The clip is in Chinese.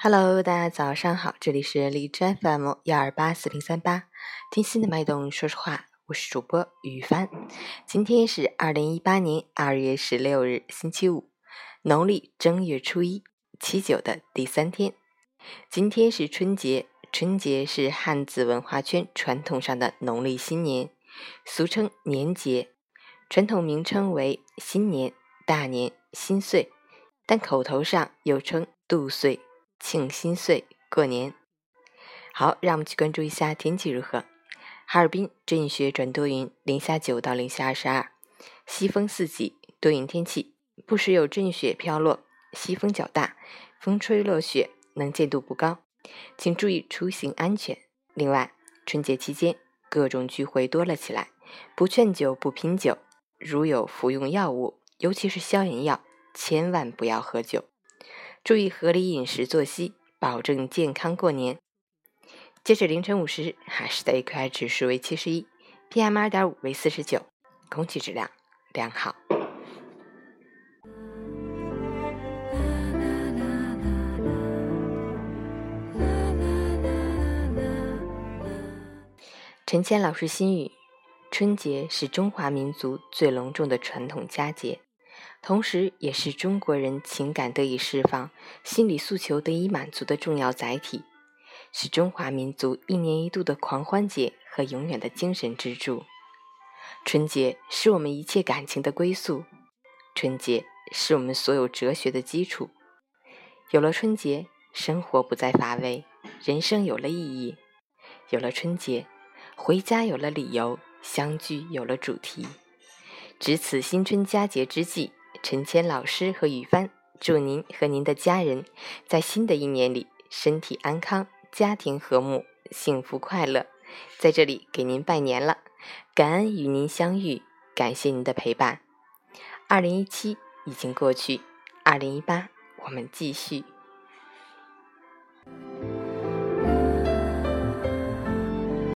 Hello，大家早上好，这里是荔枝 FM 幺二八四零三八，听心的脉动，说实话，我是主播雨帆。今天是二零一八年二月十六日，星期五，农历正月初一，七九的第三天。今天是春节，春节是汉字文化圈传统上的农历新年，俗称年节，传统名称为新年、大年、新岁，但口头上又称度岁。庆新岁，过年好，让我们去关注一下天气如何。哈尔滨阵雪转多云，零下九到零下二十二，西风四级，多云天气，不时有阵雪飘落，西风较大，风吹落雪，能见度不高，请注意出行安全。另外，春节期间各种聚会多了起来，不劝酒不拼酒，如有服用药物，尤其是消炎药，千万不要喝酒。注意合理饮食作息，保证健康过年。截止凌晨五时，海市的 AQI 指数为七十一，PM 二点五为四十九，空气质量良好。陈谦老师心语：春节是中华民族最隆重的传统佳节。同时，也是中国人情感得以释放、心理诉求得以满足的重要载体，是中华民族一年一度的狂欢节和永远的精神支柱。春节是我们一切感情的归宿，春节是我们所有哲学的基础。有了春节，生活不再乏味，人生有了意义；有了春节，回家有了理由，相聚有了主题。值此新春佳节之际。陈谦老师和雨帆祝您和您的家人在新的一年里身体安康、家庭和睦、幸福快乐。在这里给您拜年了，感恩与您相遇，感谢您的陪伴。二零一七已经过去，二零一八我们继续。